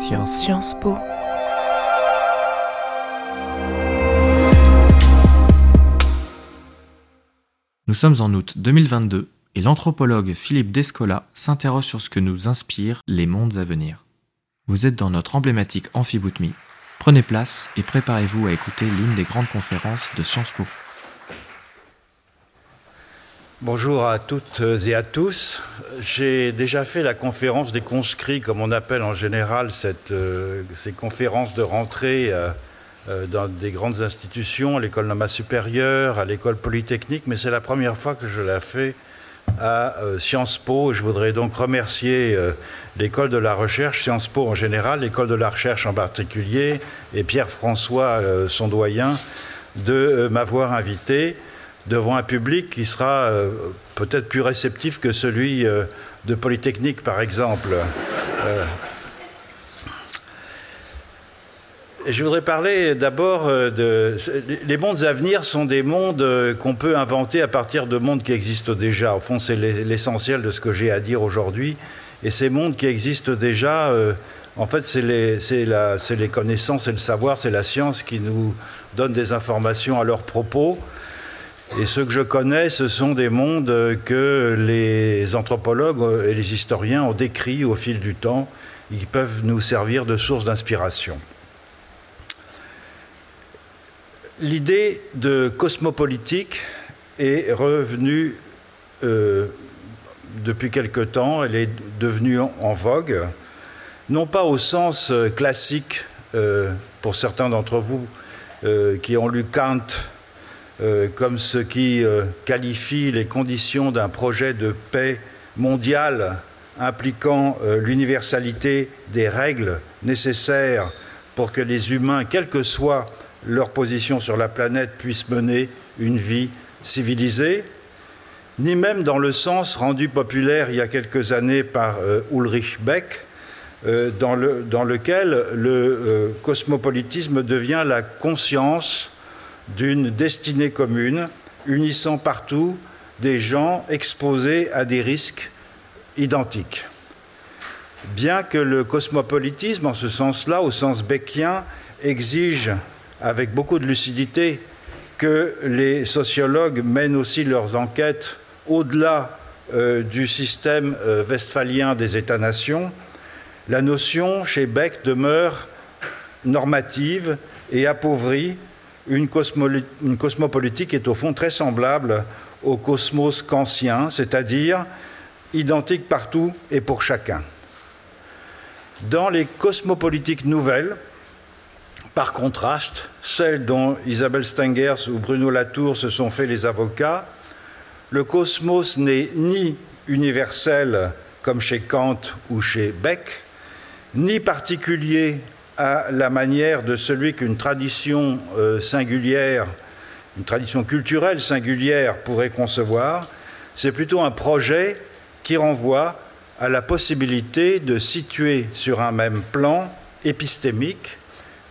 Sciences. Po. Nous sommes en août 2022 et l'anthropologue Philippe Descola s'interroge sur ce que nous inspirent les mondes à venir. Vous êtes dans notre emblématique Amphiboutmi. Prenez place et préparez-vous à écouter l'une des grandes conférences de Sciences Po. Bonjour à toutes et à tous. J'ai déjà fait la conférence des conscrits, comme on appelle en général euh, ces conférences de rentrée euh, euh, dans des grandes institutions, à l'école norma supérieure, à l'école polytechnique, mais c'est la première fois que je la fais à Sciences Po. Je voudrais donc remercier l'école de la recherche, Sciences Po en général, l'école de la recherche en particulier, et Pierre-François, son doyen, de m'avoir invité devant un public qui sera euh, peut-être plus réceptif que celui euh, de Polytechnique, par exemple. Euh, je voudrais parler d'abord de... Les mondes à venir sont des mondes qu'on peut inventer à partir de mondes qui existent déjà. Au fond, c'est l'essentiel de ce que j'ai à dire aujourd'hui. Et ces mondes qui existent déjà, en fait, c'est les, les, connaissances et le savoir, c'est la science qui nous donne des informations à leur propos. Et ceux que je connais, ce sont des mondes que les anthropologues et les historiens ont décrits au fil du temps. Ils peuvent nous servir de source d'inspiration. L'idée de cosmopolitique est revenue euh, depuis quelque temps, elle est devenue en vogue, non pas au sens classique euh, pour certains d'entre vous euh, qui ont lu Kant euh, comme ce qui euh, qualifie les conditions d'un projet de paix mondiale impliquant euh, l'universalité des règles nécessaires pour que les humains, quelle que soit leur position sur la planète, puissent mener une vie civilisée, ni même dans le sens rendu populaire il y a quelques années par Ulrich Beck, dans, dans, lequel le cosmopolitisme devient la conscience d'une destinée commune, unissant partout des gens exposés à des risques identiques. Bien que le cosmopolitisme, en ce sens-là, au sens beckien, exige avec beaucoup de lucidité que les sociologues mènent aussi leurs enquêtes au-delà euh, du système euh, westphalien des États-nations, la notion chez Beck demeure normative et appauvrie une, cosmopolitique est au fond très semblable au cosmos kantien, c'est-à-dire identique partout et pour chacun. Dans les cosmopolitiques nouvelles, par contraste, celles dont Isabelle Stengers ou Bruno Latour se sont fait les avocats, le cosmos n'est ni universel comme chez Kant ou chez Beck, ni particulier à la manière de celui qu'une tradition euh, singulière, une tradition culturelle singulière pourrait concevoir, c'est plutôt un projet qui renvoie à la possibilité de situer sur un même plan épistémique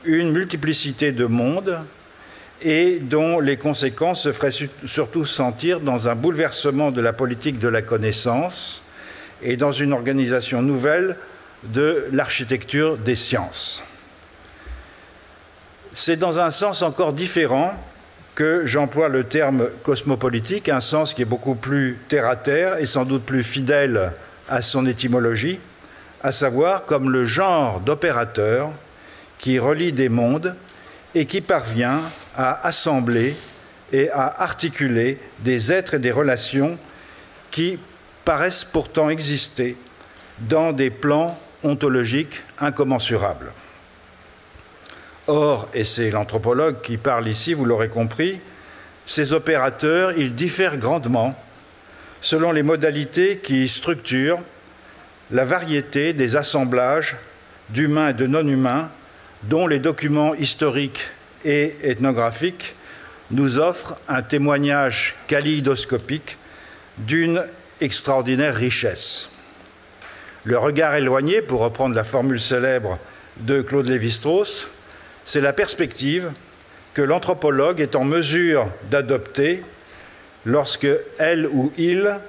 une multiplicité de mondes et dont les conséquences se feraient surtout sentir dans un bouleversement de la politique de la connaissance et dans une organisation nouvelle de l'architecture des sciences c'est dans un sens encore différent que j'emploie le terme cosmopolitique, un sens qui est beaucoup plus terre à terre et sans doute plus fidèle à son étymologie, à savoir comme le genre d'opérateur qui relie des mondes et qui parvient à assembler et à articuler des êtres et des relations qui paraissent pourtant exister dans des plans ontologiques incommensurables. Or, et c'est l'anthropologue qui parle ici, vous l'aurez compris, ces opérateurs, ils diffèrent grandement selon les modalités qui structurent la variété des assemblages d'humains et de non-humains dont les documents historiques et ethnographiques nous offrent un témoignage kaléidoscopique d'une extraordinaire richesse. Le regard éloigné, pour reprendre la formule célèbre de Claude Lévi-Strauss, c'est la perspective que l'anthropologue est en mesure d'adopter lorsque elle ou il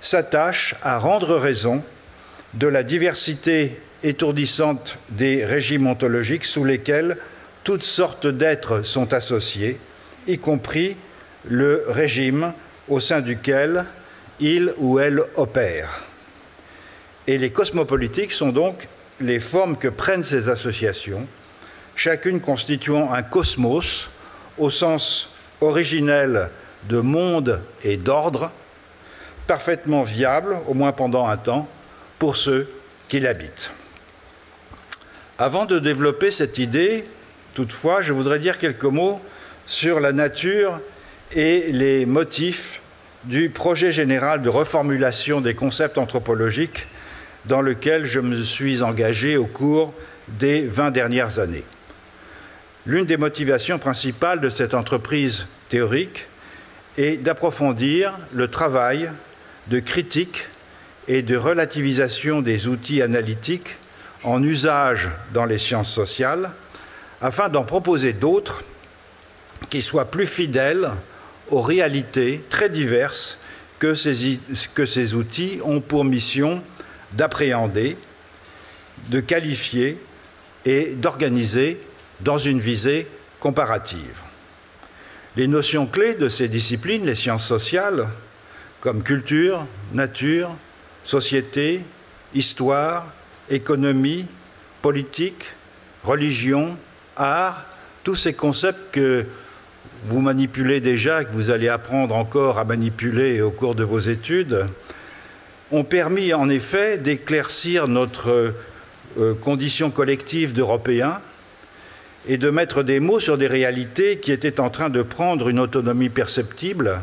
s'attache à rendre raison de la diversité étourdissante des régimes ontologiques sous lesquels toutes sortes d'êtres sont associés, y compris le régime au sein duquel il ou elle opère. Et les cosmopolitiques sont donc les formes que prennent ces associations, chacune constituant un cosmos au sens originel de monde et d'ordre, parfaitement viable, au moins pendant un temps, pour ceux qui l'habitent. Avant de développer cette idée, toutefois, je voudrais dire quelques mots sur la nature et les motifs du projet général de reformulation des concepts anthropologiques dans lequel je me suis engagé au cours des 20 dernières années. L'une des motivations principales de cette entreprise théorique est d'approfondir le travail de critique et de relativisation des outils analytiques en usage dans les sciences sociales, afin d'en proposer d'autres qui soient plus fidèles aux réalités très diverses que ces, outils ont pour mission d'appréhender, de qualifier et d'organiser dans une visée comparative. Les notions clés de ces disciplines, les sciences sociales, comme culture, nature, société, histoire, économie, politique, religion, art, tous ces concepts que vous manipulez déjà, que vous allez apprendre encore à manipuler au cours de vos études, ont permis en effet d'éclaircir notre euh, condition collective d'Européens et de mettre des mots sur des réalités qui étaient en train de prendre une autonomie perceptible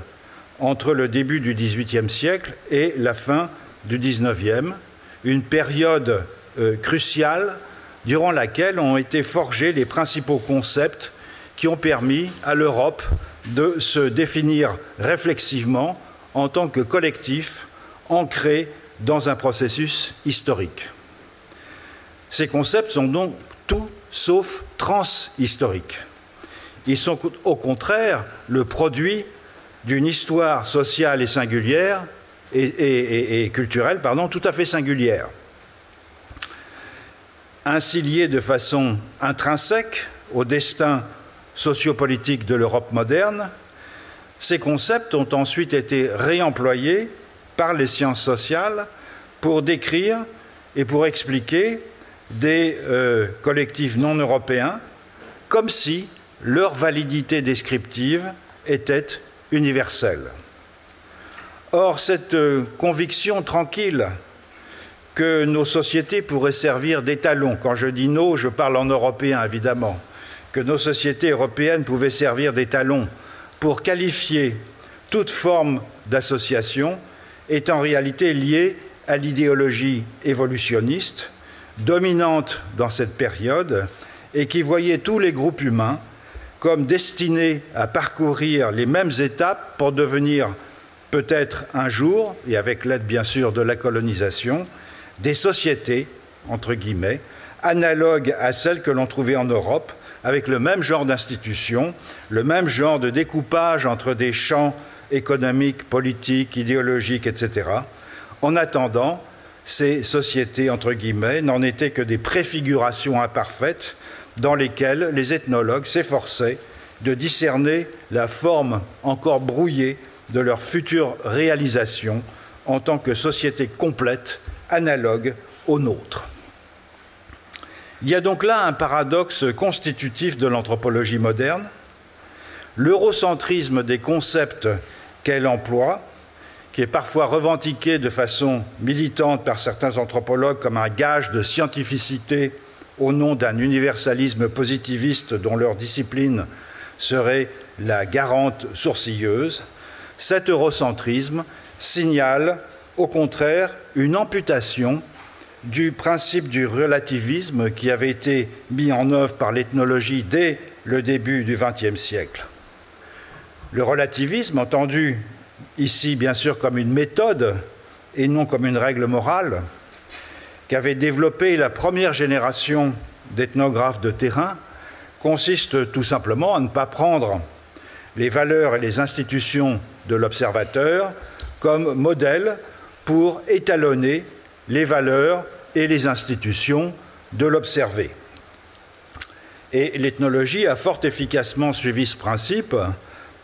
entre le début du XVIIIe siècle et la fin du XIXe, une période euh, cruciale durant laquelle ont été forgés les principaux concepts qui ont permis à l'Europe de se définir réflexivement en tant que collectif ancré dans un processus historique. Ces concepts sont donc sauf transhistoriques. Ils sont au contraire le produit d'une histoire sociale et singulière et, culturelle pardon, tout à fait singulière. Ainsi liés de façon intrinsèque au destin sociopolitique de l'Europe moderne, ces concepts ont ensuite été réemployés par les sciences sociales pour décrire et pour expliquer des euh, collectifs non européens comme si leur validité descriptive était universelle. Or, cette euh, conviction tranquille que nos sociétés pourraient servir d'étalon, quand je dis nos, je parle en européen évidemment, que nos sociétés européennes pouvaient servir d'étalon pour qualifier toute forme d'association, est en réalité liée à l'idéologie évolutionniste dominante dans cette période et qui voyait tous les groupes humains comme destinés à parcourir les mêmes étapes pour devenir peut-être un jour, et avec l'aide bien sûr de la colonisation, des sociétés, entre guillemets, analogues à celles que l'on trouvait en Europe, avec le même genre d'institutions, le même genre de découpage entre des champs économiques, politiques, idéologiques, etc. En attendant, ces sociétés, entre guillemets, n'en étaient que des préfigurations imparfaites dans lesquelles les ethnologues s'efforçaient de discerner la forme encore brouillée de leur future réalisation en tant que société complète, analogue aux nôtres. Il y a donc là un paradoxe constitutif de l'anthropologie moderne. L'eurocentrisme des concepts qu'elle emploie, qui est parfois revendiqué de façon militante par certains anthropologues comme un gage de scientificité au nom d'un universalisme positiviste dont leur discipline serait la garante sourcilleuse, cet eurocentrisme signale au contraire une amputation du principe du relativisme qui avait été mis en œuvre par l'ethnologie dès le début du XXe siècle. Le relativisme, entendu ici bien sûr comme une méthode et non comme une règle morale, qu'avait développé la première génération d'ethnographes de terrain, consiste tout simplement à ne pas prendre les valeurs et les institutions de l'observateur comme modèle pour étalonner les valeurs et les institutions de l'observer. Et l'ethnologie a fort efficacement suivi ce principe,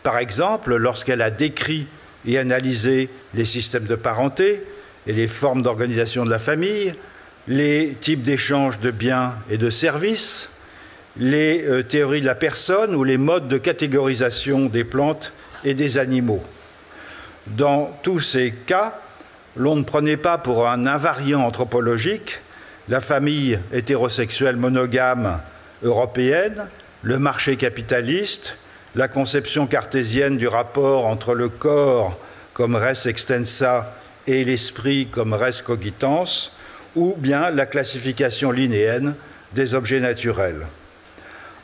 par exemple lorsqu'elle a décrit et analysé les systèmes de parenté et les formes d'organisation de la famille, les types d'échange de biens et de services, les euh, théories de la personne ou les modes de catégorisation des plantes et des animaux. Dans tous ces cas, l'on ne prenait pas pour un invariant anthropologique la famille hétérosexuelle monogame européenne, le marché capitaliste, la conception cartésienne du rapport entre le corps comme res extensa et l'esprit comme res cogitans, ou bien la classification linéenne des objets naturels.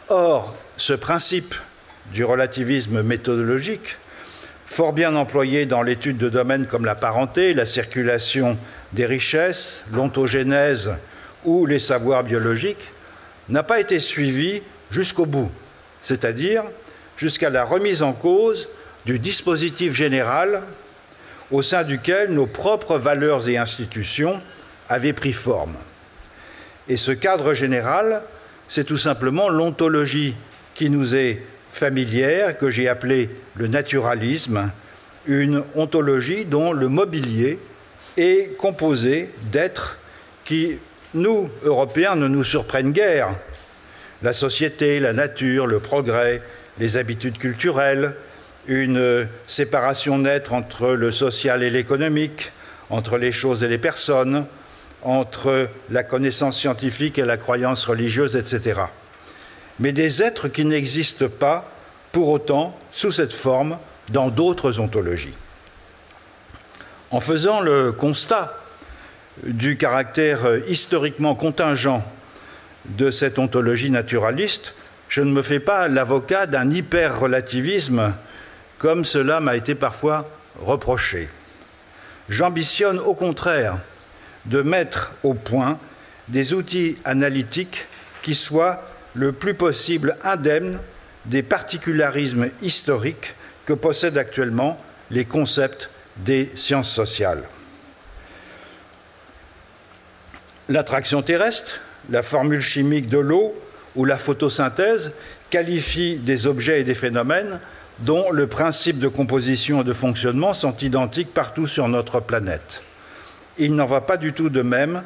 Or, ce principe du relativisme méthodologique, fort bien employé dans l'étude de domaines comme la parenté, la circulation des richesses, l'ontogénèse ou les savoirs biologiques, n'a pas été suivi jusqu'au bout, c'est-à-dire jusqu'à la remise en cause du dispositif général au sein duquel nos propres valeurs et institutions avaient pris forme. Et ce cadre général, c'est tout simplement l'ontologie qui nous est familière, que j'ai appelée le naturalisme, une ontologie dont le mobilier est composé d'êtres qui, nous, Européens, ne nous surprennent guère. La société, la nature, le progrès, les habitudes culturelles, une séparation nette entre le social et l'économique, entre les choses et les personnes, entre la connaissance scientifique et la croyance religieuse, etc. Mais des êtres qui n'existent pas pour autant sous cette forme dans d'autres ontologies. En faisant le constat du caractère historiquement contingent de cette ontologie naturaliste, je ne me fais pas l'avocat d'un hyper-relativisme comme cela m'a été parfois reproché. J'ambitionne au contraire de mettre au point des outils analytiques qui soient le plus possible indemnes des particularismes historiques que possèdent actuellement les concepts des sciences sociales. L'attraction terrestre, la formule chimique de l'eau ou la photosynthèse qualifient des objets et des phénomènes dont le principe de composition et de fonctionnement sont identiques partout sur notre planète. Il n'en va pas du tout de même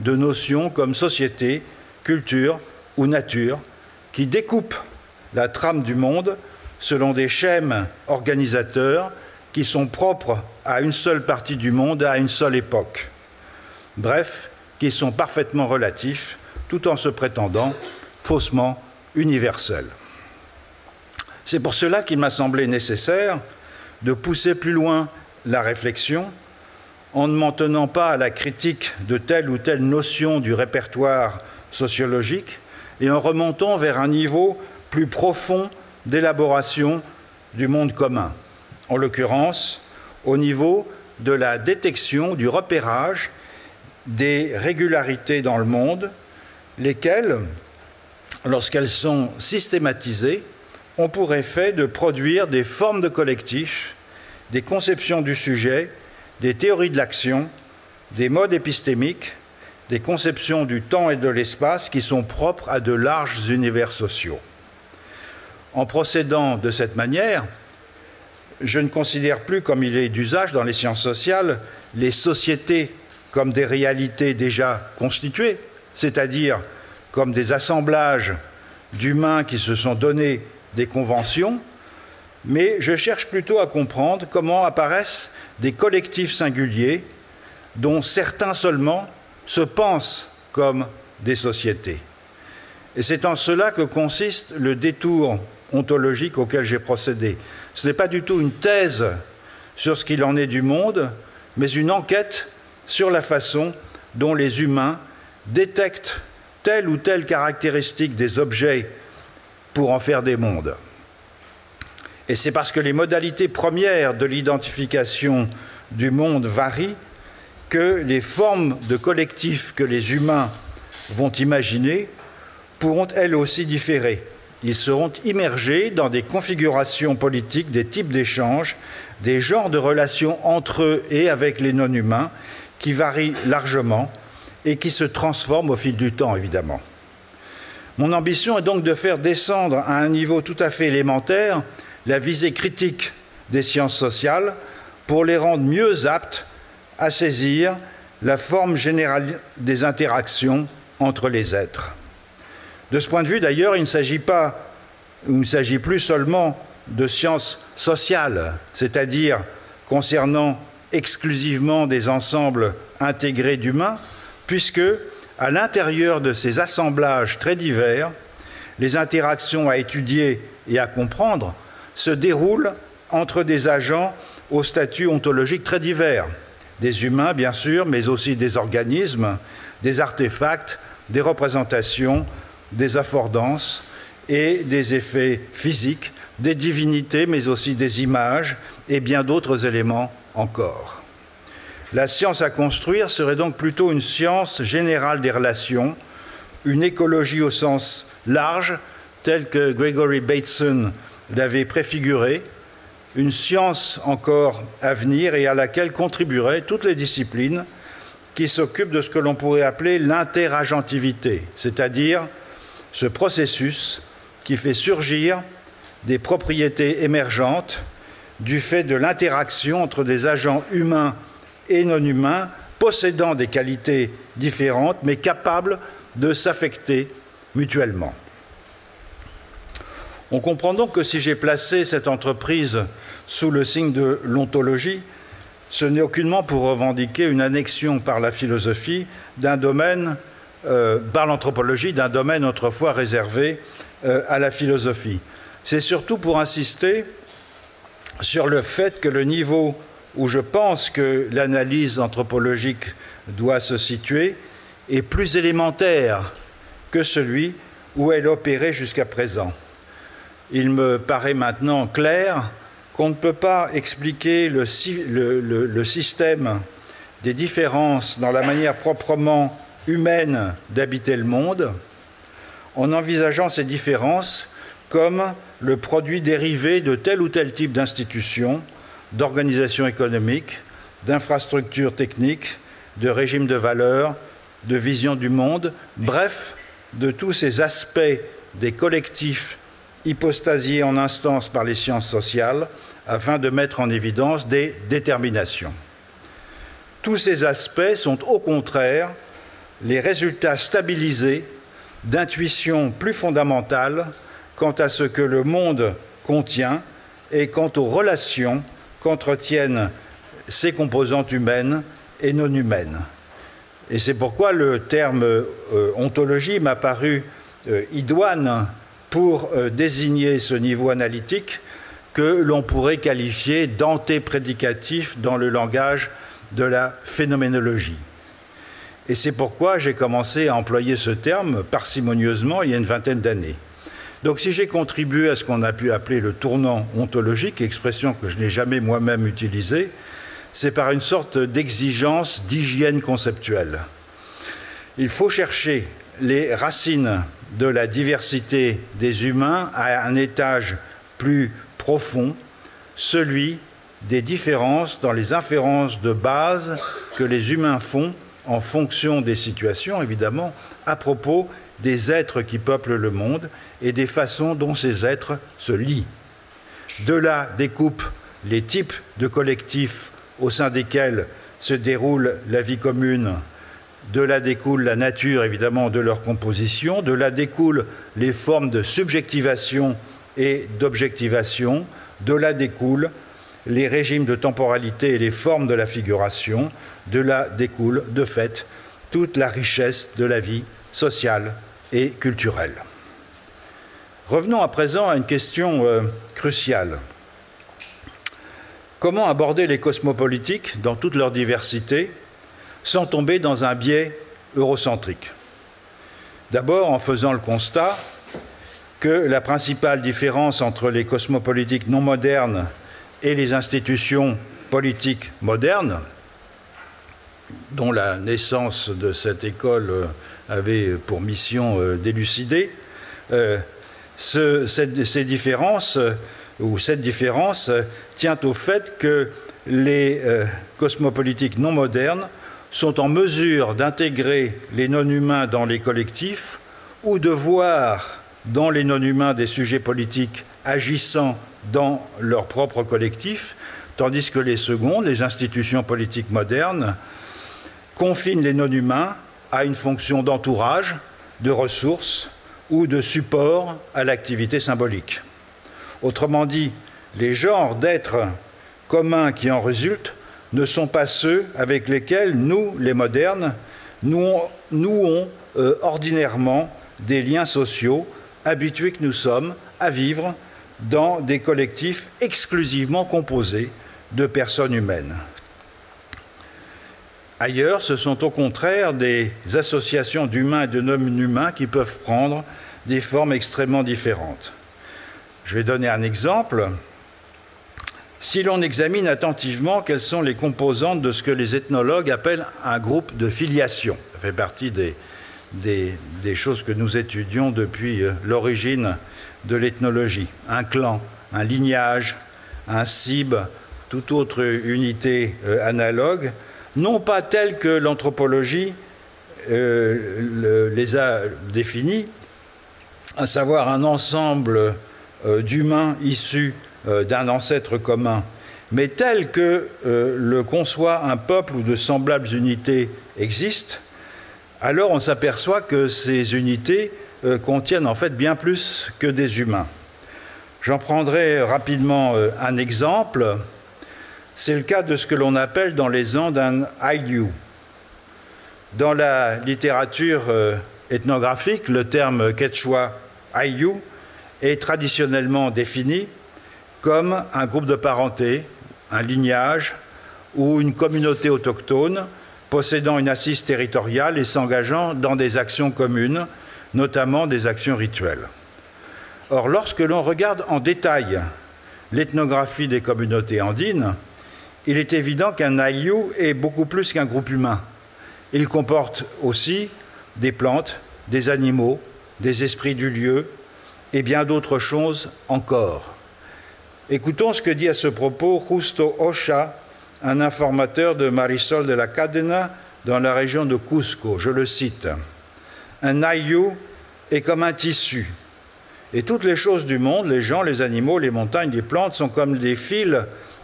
de notions comme société, culture ou nature, qui découpent la trame du monde selon des schèmes organisateurs qui sont propres à une seule partie du monde, à une seule époque. Bref, qui sont parfaitement relatifs, tout en se prétendant faussement universels. C'est pour cela qu'il m'a semblé nécessaire de pousser plus loin la réflexion en ne m'en tenant pas à la critique de telle ou telle notion du répertoire sociologique et en remontant vers un niveau plus profond d'élaboration du monde commun, en l'occurrence au niveau de la détection, du repérage des régularités dans le monde, lesquelles, lorsqu'elles sont systématisées, ont pour effet de produire des formes de collectifs, des conceptions du sujet, des théories de l'action, des modes épistémiques, des conceptions du temps et de l'espace qui sont propres à de larges univers sociaux. En procédant de cette manière, je ne considère plus, comme il est d'usage dans les sciences sociales, les sociétés comme des réalités déjà constituées, c'est-à-dire comme des assemblages d'humains qui se sont donnés des conventions, mais je cherche plutôt à comprendre comment apparaissent des collectifs singuliers dont certains seulement se pensent comme des sociétés. Et c'est en cela que consiste le détour ontologique auquel j'ai procédé. Ce n'est pas du tout une thèse sur ce qu'il en est du monde, mais une enquête sur la façon dont les humains détectent telle ou telle caractéristique des objets pour en faire des mondes. Et c'est parce que les modalités premières de l'identification du monde varient que les formes de collectifs que les humains vont imaginer pourront elles aussi différer. Ils seront immergés dans des configurations politiques, des types d'échanges, des genres de relations entre eux et avec les non-humains qui varient largement et qui se transforment au fil du temps, évidemment. Mon ambition est donc de faire descendre à un niveau tout à fait élémentaire la visée critique des sciences sociales pour les rendre mieux aptes à saisir la forme générale des interactions entre les êtres. De ce point de vue, d'ailleurs, il ne s'agit pas, il ne s'agit plus seulement de sciences sociales, c'est-à-dire concernant exclusivement des ensembles intégrés d'humains, puisque à l'intérieur de ces assemblages très divers, les interactions à étudier et à comprendre se déroulent entre des agents au statut ontologique très divers, des humains bien sûr, mais aussi des organismes, des artefacts, des représentations, des affordances et des effets physiques, des divinités, mais aussi des images et bien d'autres éléments encore. La science à construire serait donc plutôt une science générale des relations, une écologie au sens large, telle que Gregory Bateson l'avait préfiguré, une science encore à venir et à laquelle contribueraient toutes les disciplines qui s'occupent de ce que l'on pourrait appeler l'interagentivité, c'est-à-dire ce processus qui fait surgir des propriétés émergentes du fait de l'interaction entre des agents humains et non humains possédant des qualités différentes mais capables de s'affecter mutuellement. On comprend donc que si j'ai placé cette entreprise sous le signe de l'ontologie, ce n'est aucunement pour revendiquer une annexion par la philosophie d'un domaine, euh, par l'anthropologie, d'un domaine autrefois réservé euh, à la philosophie. C'est surtout pour insister sur le fait que le niveau où je pense que l'analyse anthropologique doit se situer est plus élémentaire que celui où elle opérait jusqu'à présent. Il me paraît maintenant clair qu'on ne peut pas expliquer le, le, système des différences dans la manière proprement humaine d'habiter le monde en envisageant ces différences comme le produit dérivé de tel ou tel type d'institution d'organisation économique, d'infrastructures techniques, de régime de valeurs, de vision du monde, bref, de tous ces aspects des collectifs hypostasiés en instance par les sciences sociales afin de mettre en évidence des déterminations. Tous ces aspects sont au contraire les résultats stabilisés d'intuitions plus fondamentales quant à ce que le monde contient et quant aux relations qu'entretiennent ces composantes humaines et non humaines. Et c'est pourquoi le terme euh, ontologie m'a paru euh, idoine pour euh, désigner ce niveau analytique que l'on pourrait qualifier d'antéprédicatif dans le langage de la phénoménologie. Et c'est pourquoi j'ai commencé à employer ce terme parcimonieusement il y a une vingtaine d'années. Donc si j'ai contribué à ce qu'on a pu appeler le tournant ontologique, expression que je n'ai jamais moi-même utilisée, c'est par une sorte d'exigence d'hygiène conceptuelle. Il faut chercher les racines de la diversité des humains à un étage plus profond, celui des différences dans les inférences de base que les humains font en fonction des situations, évidemment, à propos des êtres qui peuplent le monde et des façons dont ces êtres se lient. De là découpent les types de collectifs au sein desquels se déroule la vie commune. De là découle la nature, évidemment, de leur composition. De là découlent les formes de subjectivation et d'objectivation. De là découlent les régimes de temporalité et les formes de la figuration. De là découle, de fait, toute la richesse de la vie sociale et culturelle. Revenons à présent à une question euh, cruciale. Comment aborder les cosmopolitiques dans toute leur diversité sans tomber dans un biais eurocentrique? D'abord en faisant le constat que la principale différence entre les cosmopolitiques non modernes et les institutions politiques modernes, dont la naissance de cette école euh, avait pour mission euh, d'élucider, ce, cette, ces ou cette différence, tient au fait que les cosmopolitiques non modernes sont en mesure d'intégrer les non-humains dans les collectifs ou de voir dans les non-humains des sujets politiques agissant dans leur propre collectif, tandis que les seconds, les institutions politiques modernes, confinent les non-humains à une fonction d'entourage, de ressources ou de support à l'activité symbolique. Autrement dit, les genres d'êtres communs qui en résultent ne sont pas ceux avec lesquels nous, les modernes, nous nouons euh, ordinairement des liens sociaux habitués que nous sommes à vivre dans des collectifs exclusivement composés de personnes humaines. Ailleurs, ce sont au contraire des associations d'humains et de non-humains qui peuvent prendre des formes extrêmement différentes. Je vais donner un exemple. Si l'on examine attentivement quelles sont les composantes de ce que les ethnologues appellent un groupe de filiation, ça fait partie des, choses que nous étudions depuis euh, l'origine de l'ethnologie. Un clan, un lignage, un cible, toute autre unité euh, analogue, non pas telle que l'anthropologie euh, les a définis, à savoir un ensemble d'humains issus d'un ancêtre commun, mais tel que le conçoit un peuple où de semblables unités existent, alors on s'aperçoit que ces unités euh, contiennent en fait bien plus que des humains. J'en prendrai rapidement euh, un exemple. C'est le cas de ce que l'on appelle dans les Andes un Ayllu. Dans la littérature euh, ethnographique, le terme quechua Ayllu est traditionnellement défini comme un groupe de parenté, un lignage ou une communauté autochtone possédant une assise territoriale et s'engageant dans des actions communes, notamment des actions rituelles. Or, lorsque l'on regarde en détail l'ethnographie des communautés andines, il est évident qu'un aïou est beaucoup plus qu'un groupe humain. Il comporte aussi des plantes, des animaux, des esprits du lieu et bien d'autres choses encore. Écoutons ce que dit à ce propos Justo Ocha, un informateur de Marisol de la Cadena dans la région de Cusco. Je le cite. Un aïou est comme un tissu. Et toutes les choses du monde, les gens, les animaux, les montagnes, les plantes, sont comme des fils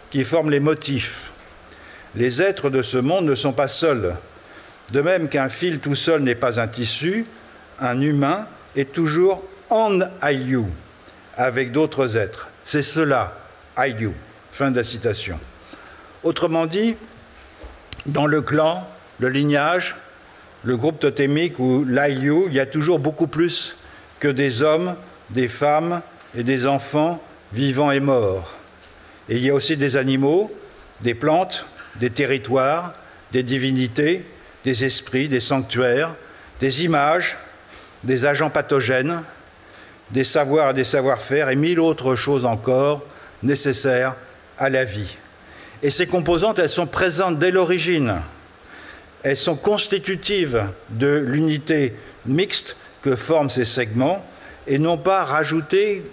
qui forment les motifs. Les êtres de ce monde ne sont pas seuls. De même qu'un fil tout seul n'est pas un tissu, un humain est toujours en aïou avec d'autres êtres. C'est cela, aïou. Fin de la citation. Autrement dit, dans le clan, le lignage, le groupe totémique ou l'Aïliu, il y a toujours beaucoup plus que des hommes, des femmes et des enfants vivants et morts. Et il y a aussi des animaux, des plantes, des territoires, des divinités, des esprits, des sanctuaires, des images, des agents pathogènes, des savoirs et des savoir-faire et mille autres choses encore nécessaires à la vie. Et ces composantes, elles sont présentes dès l'origine. Elles sont constitutives de l'unité mixte que forment ces segments et non pas rajoutées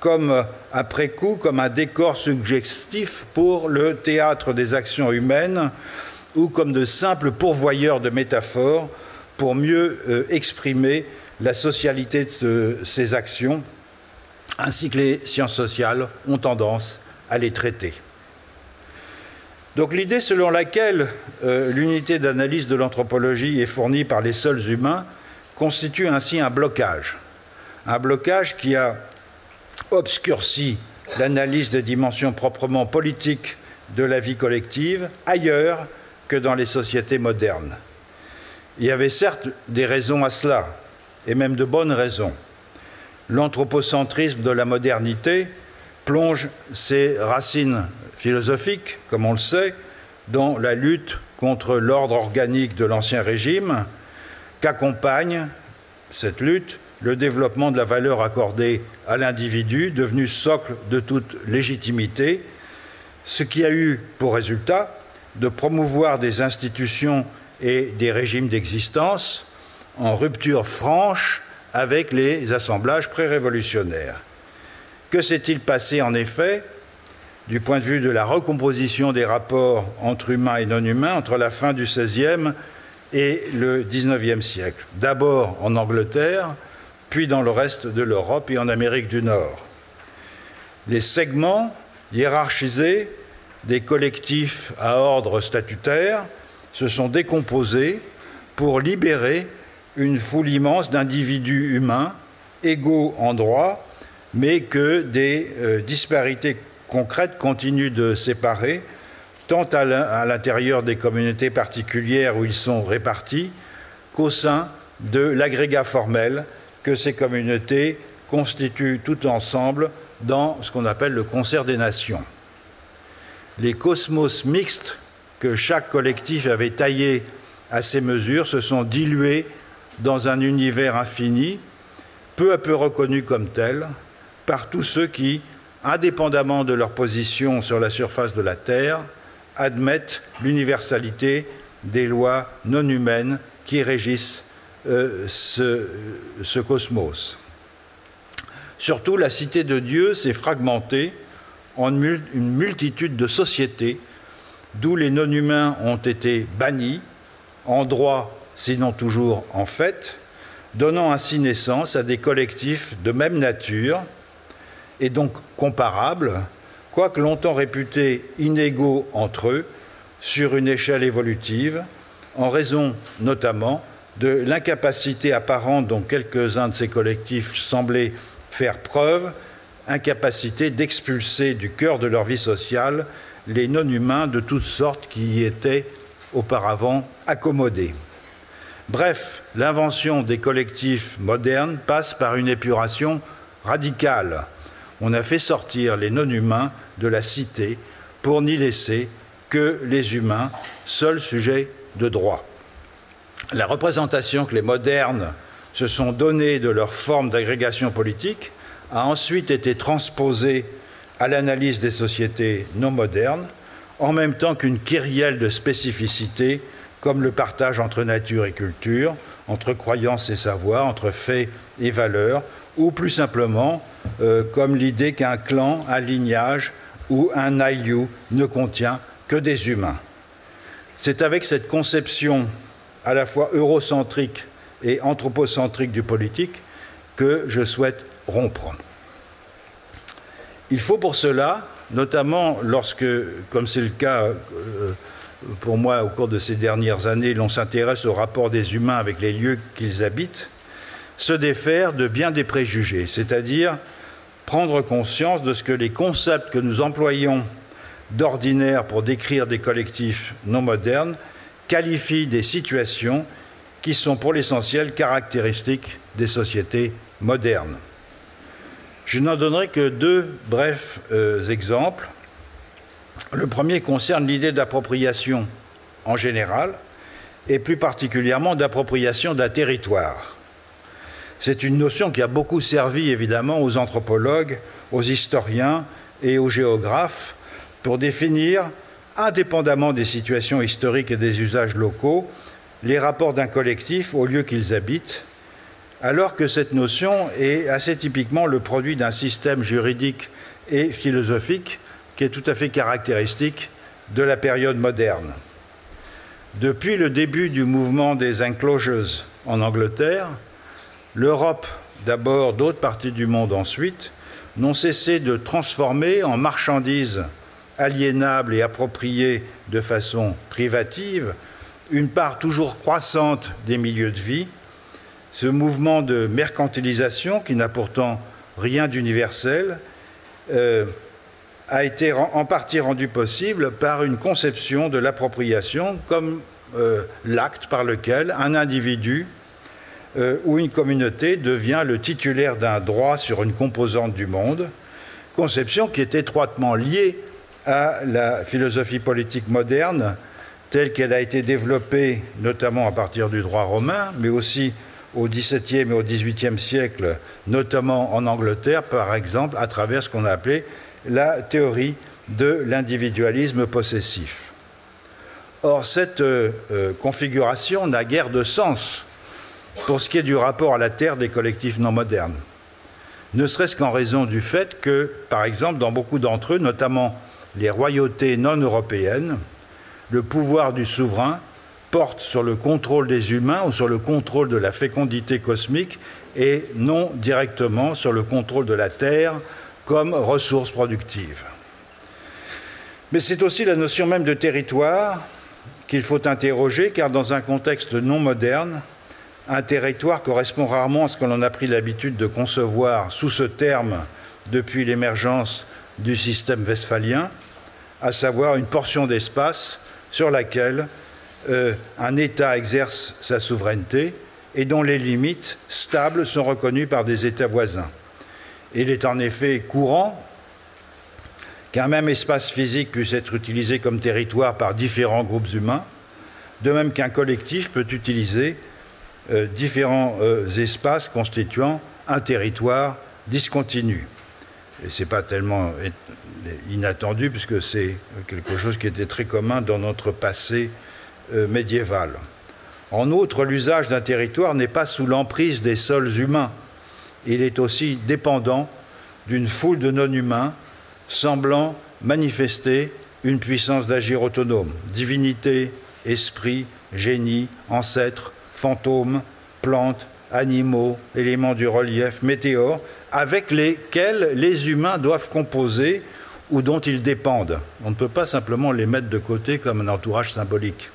comme après coup, comme un décor suggestif pour le théâtre des actions humaines ou comme de simples pourvoyeurs de métaphores pour mieux euh, exprimer la socialité de ces actions, ainsi que les sciences sociales ont tendance à les traiter. Donc l'idée selon laquelle euh, l'unité d'analyse de l'anthropologie est fournie par les seuls humains constitue ainsi un blocage. Un blocage qui a obscurci l'analyse des dimensions proprement politiques de la vie collective ailleurs que dans les sociétés modernes. Il y avait certes des raisons à cela, et même de bonnes raisons. L'anthropocentrisme de la modernité plonge ses racines philosophique, comme on le sait, dans la lutte contre l'ordre organique de l'Ancien Régime, qu'accompagne cette lutte le développement de la valeur accordée à l'individu, devenu socle de toute légitimité, ce qui a eu pour résultat de promouvoir des institutions et des régimes d'existence en rupture franche avec les assemblages pré-révolutionnaires. Que s'est-il passé en effet du point de vue de la recomposition des rapports entre humains et non-humains entre la fin du XVIe et le XIXe siècle? D'abord en Angleterre, puis dans le reste de l'Europe et en Amérique du Nord. Les segments hiérarchisés des collectifs à ordre statutaire se sont décomposés pour libérer une foule immense d'individus humains égaux en droit, mais que des euh, disparités concrètes continuent de séparer, tant à l'intérieur des communautés particulières où ils sont répartis, qu'au sein de l'agrégat formel que ces communautés constituent tout ensemble dans ce qu'on appelle le concert des nations. Les cosmos mixtes que chaque collectif avait taillés à ces mesures se sont dilués dans un univers infini, peu à peu reconnu comme tel par tous ceux qui, indépendamment de leur position sur la surface de la Terre, admettent l'universalité des lois non humaines qui régissent euh, ce, ce cosmos. Surtout, la cité de Dieu s'est fragmentée en une multitude de sociétés d'où les non-humains ont été bannis, en droit, sinon toujours en fait, donnant ainsi naissance à des collectifs de même nature, et donc comparables, quoique longtemps réputés inégaux entre eux sur une échelle évolutive, en raison notamment de l'incapacité apparente dont quelques-uns de ces collectifs semblaient faire preuve, incapacité d'expulser du cœur de leur vie sociale les non-humains de toutes sortes qui y étaient auparavant accommodés. Bref, l'invention des collectifs modernes passe par une épuration radicale. On a fait sortir les non-humains de la cité pour n'y laisser que les humains, seuls sujets de droit. La représentation que les modernes se sont donnée de leur forme d'agrégation politique a ensuite été transposée à l'analyse des sociétés non modernes, en même temps qu'une kyrielle de spécificités comme le partage entre nature et culture, entre croyances et savoir, entre faits et valeurs, ou plus simplement euh, comme l'idée qu'un clan, un lignage ou un aïlou ne contient que des humains. C'est avec cette conception à la fois eurocentrique et anthropocentrique du politique que je souhaite rompre. Il faut pour cela, notamment lorsque, comme c'est le cas euh, pour moi au cours de ces dernières années, l'on s'intéresse au rapport des humains avec les lieux qu'ils habitent, se défaire de bien des préjugés, c'est-à-dire prendre conscience de ce que les concepts que nous employons d'ordinaire pour décrire des collectifs non modernes qualifient des situations qui sont pour l'essentiel caractéristiques des sociétés modernes. Je n'en donnerai que deux brefs euh, exemples. Le premier concerne l'idée d'appropriation en général et plus particulièrement d'appropriation d'un territoire. C'est une notion qui a beaucoup servi évidemment aux anthropologues, aux historiens et aux géographes pour définir, indépendamment des situations historiques et des usages locaux, les rapports d'un collectif au lieu qu'ils habitent alors que cette notion est assez typiquement le produit d'un système juridique et philosophique qui est tout à fait caractéristique de la période moderne. Depuis le début du mouvement des enclosures en Angleterre, l'Europe d'abord, d'autres parties du monde ensuite, n'ont cessé de transformer en marchandises aliénables et appropriées de façon privative une part toujours croissante des milieux de vie, ce mouvement de mercantilisation, qui n'a pourtant rien d'universel, euh, a été en partie rendu possible par une conception de l'appropriation comme euh, l'acte par lequel un individu euh, ou une communauté devient le titulaire d'un droit sur une composante du monde, conception qui est étroitement liée à la philosophie politique moderne telle qu'elle a été développée notamment à partir du droit romain, mais aussi au XVIIe et au XVIIIe siècle, notamment en Angleterre, par exemple, à travers ce qu'on a appelé la théorie de l'individualisme possessif. Or, cette euh, configuration n'a guère de sens pour ce qui est du rapport à la terre des collectifs non modernes, ne serait-ce qu'en raison du fait que, par exemple, dans beaucoup d'entre eux, notamment les royautés non européennes, le pouvoir du souverain porte sur le contrôle des humains ou sur le contrôle de la fécondité cosmique et non directement sur le contrôle de la Terre comme ressource productive. Mais c'est aussi la notion même de territoire qu'il faut interroger, car dans un contexte non moderne, un territoire correspond rarement à ce que l'on a pris l'habitude de concevoir sous ce terme depuis l'émergence du système westphalien, à savoir une portion d'espace sur laquelle euh, un État exerce sa souveraineté et dont les limites stables sont reconnues par des États voisins. Il est en effet courant qu'un même espace physique puisse être utilisé comme territoire par différents groupes humains, de même qu'un collectif peut utiliser euh, différents euh, espaces constituant un territoire discontinu. Et ce n'est pas tellement inattendu, puisque c'est quelque chose qui était très commun dans notre passé euh, médiéval. En outre, l'usage d'un territoire n'est pas sous l'emprise des sols humains. Il est aussi dépendant d'une foule de non-humains semblant manifester une puissance d'agir autonome. Divinité, esprit, génie, ancêtres, fantômes, plantes, animaux, éléments du relief, météores, avec lesquels les humains doivent composer ou dont ils dépendent. On ne peut pas simplement les mettre de côté comme un entourage symbolique.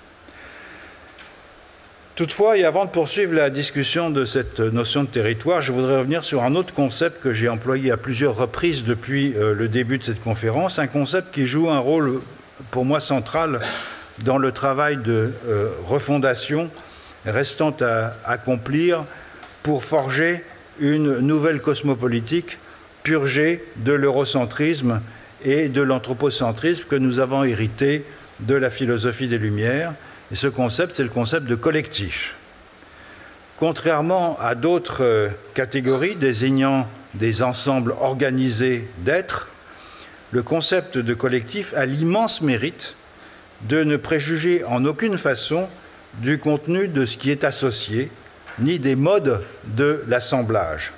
Toutefois, et avant de poursuivre la discussion de cette notion de territoire, je voudrais revenir sur un autre concept que j'ai employé à plusieurs reprises depuis euh, le début de cette conférence, un concept qui joue un rôle pour moi central dans le travail de euh, refondation restant à accomplir pour forger une nouvelle cosmopolitique purgée de l'eurocentrisme et de l'anthropocentrisme que nous avons hérité de la philosophie des Lumières. Et ce concept, c'est le concept de collectif. Contrairement à d'autres euh, catégories désignant des ensembles organisés d'êtres, le concept de collectif a l'immense mérite de ne préjuger en aucune façon du contenu de ce qui est associé, ni des modes de l'assemblage.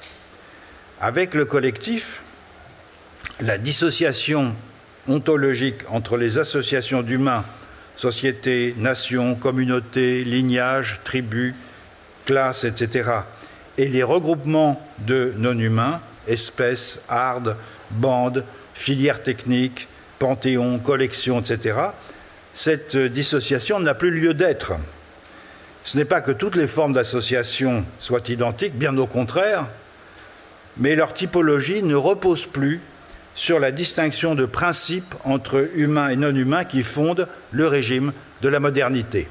Avec le collectif, la dissociation ontologique entre les associations d'humains, sociétés, nations, communautés, lignages, tribus, classes, etc., et les regroupements de non-humains, espèces, ardes, bandes, filières techniques, panthéons, collections, etc., cette dissociation n'a plus lieu d'être. Ce n'est pas que toutes les formes d'association soient identiques, bien au contraire, mais leur typologie ne repose plus sur la distinction de principes entre humains et non humains qui fondent le régime de la modernité.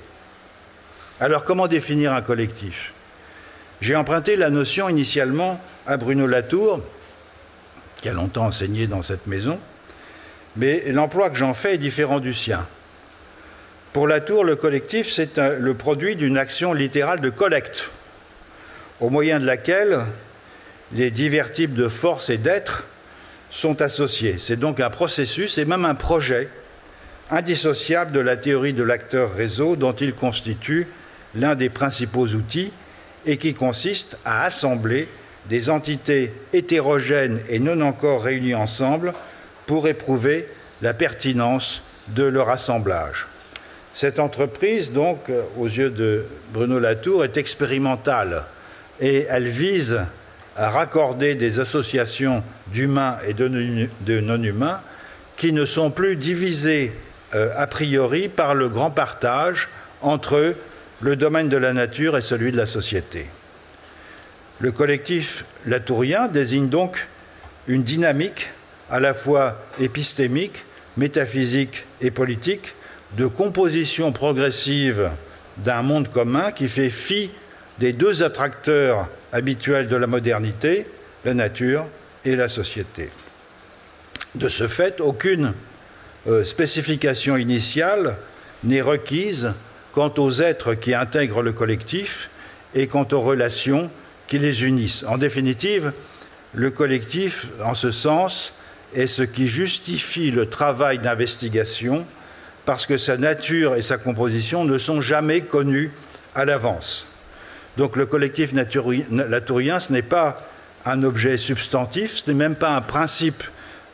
Alors comment définir un collectif? J'ai emprunté la notion initialement à Bruno Latour, qui a longtemps enseigné dans cette maison, mais l'emploi que j'en fais est différent du sien. Pour Latour, le collectif, c'est le produit d'une action littérale de collecte, au moyen de laquelle les divers types de forces et d'êtres sont associés. C'est donc un processus et même un projet indissociable de la théorie de l'acteur réseau dont il constitue l'un des principaux outils et qui consiste à assembler des entités hétérogènes et non encore réunies ensemble pour éprouver la pertinence de leur assemblage. Cette entreprise, donc, euh, aux yeux de Bruno Latour, est expérimentale et elle vise à raccorder des associations d'humains et de non-humains qui ne sont plus divisées euh, a priori par le grand partage entre le domaine de la nature et celui de la société. Le collectif latourien désigne donc une dynamique à la fois épistémique, métaphysique et politique de composition progressive d'un monde commun qui fait fi des deux attracteurs habituels de la modernité, la nature et la société. De ce fait, aucune euh, spécification initiale n'est requise quant aux êtres qui intègrent le collectif et quant aux relations qui les unissent. En définitive, le collectif, en ce sens, est ce qui justifie le travail d'investigation parce que sa nature et sa composition ne sont jamais connues à l'avance. Donc le collectif latourien, ce n'est pas un objet substantif, ce n'est même pas un principe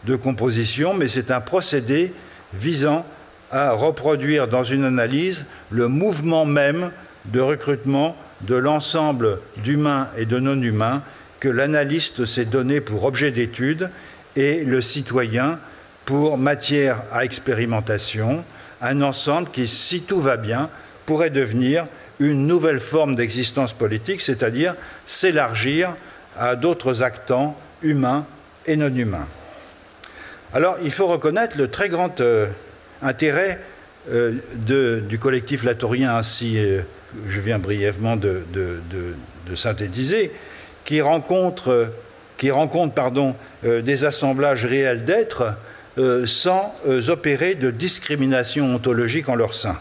de composition, mais c'est un procédé visant à reproduire dans une analyse le mouvement même de recrutement de l'ensemble d'humains et de non-humains que l'analyste s'est donné pour objet d'étude et le citoyen pour matière à expérimentation, un ensemble qui, si tout va bien, pourrait devenir une nouvelle forme d'existence politique, c'est-à-dire s'élargir à d'autres actants humains et non humains. Alors, il faut reconnaître le très grand euh, intérêt euh, du collectif latorien, ainsi euh, je viens brièvement de, synthétiser, qui rencontre, des assemblages réels d'êtres sans opérer de discrimination ontologique en leur sein.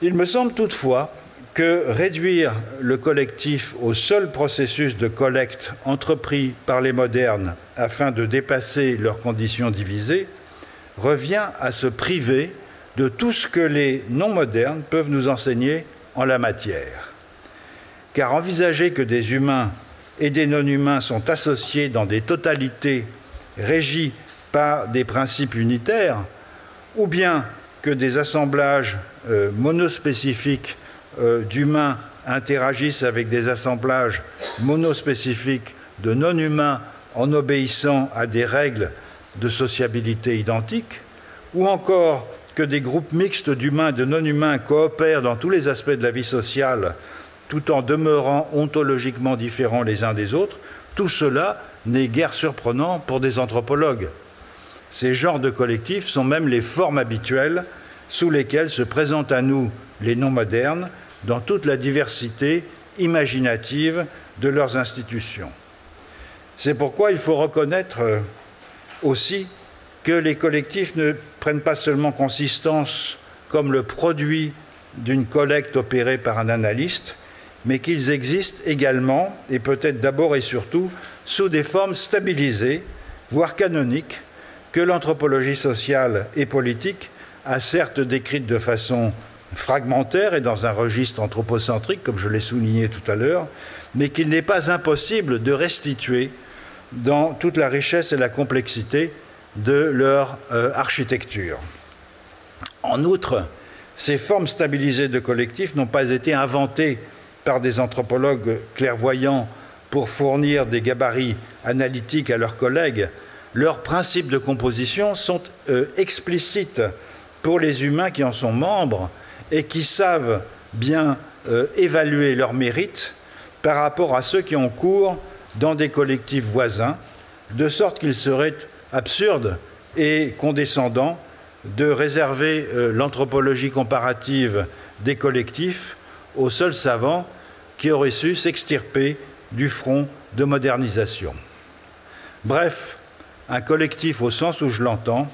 Il me semble toutefois que réduire le collectif au seul processus de collecte entrepris par les modernes afin de dépasser leurs conditions divisées revient à se priver de tout ce que les non-modernes peuvent nous enseigner en la matière. Car envisager que des humains et des non-humains sont associés dans des totalités régies par des principes unitaires, ou bien que des assemblages euh, monospécifiques euh, d'humains interagissent avec des assemblages monospécifiques de non-humains en obéissant à des règles de sociabilité identiques, ou encore que des groupes mixtes d'humains et de non-humains coopèrent dans tous les aspects de la vie sociale tout en demeurant ontologiquement différents les uns des autres, tout cela n'est guère surprenant pour des anthropologues. Ces genres de collectifs sont même les formes habituelles sous lesquelles se présentent à nous les non modernes dans toute la diversité imaginative de leurs institutions. C'est pourquoi il faut reconnaître euh, aussi que les collectifs ne prennent pas seulement consistance comme le produit d'une collecte opérée par un analyste, mais qu'ils existent également, et peut-être d'abord et surtout, sous des formes stabilisées, voire canoniques, que l'anthropologie sociale et politique a certes décrites de façon fragmentaire et dans un registre anthropocentrique, comme je l'ai souligné tout à l'heure, mais qu'il n'est pas impossible de restituer dans toute la richesse et la complexité de leur euh, architecture. En outre, ces formes stabilisées de collectifs n'ont pas été inventées par des anthropologues clairvoyants pour fournir des gabarits analytiques à leurs collègues, leurs principes de composition sont euh, explicites pour les humains qui en sont membres et qui savent bien euh, évaluer leurs mérites par rapport à ceux qui ont cours dans des collectifs voisins, de sorte qu'il serait absurde et condescendant de réserver euh, l'anthropologie comparative des collectifs aux seuls savants qui auraient su s'extirper du front de modernisation. Bref, un collectif au sens où je l'entends,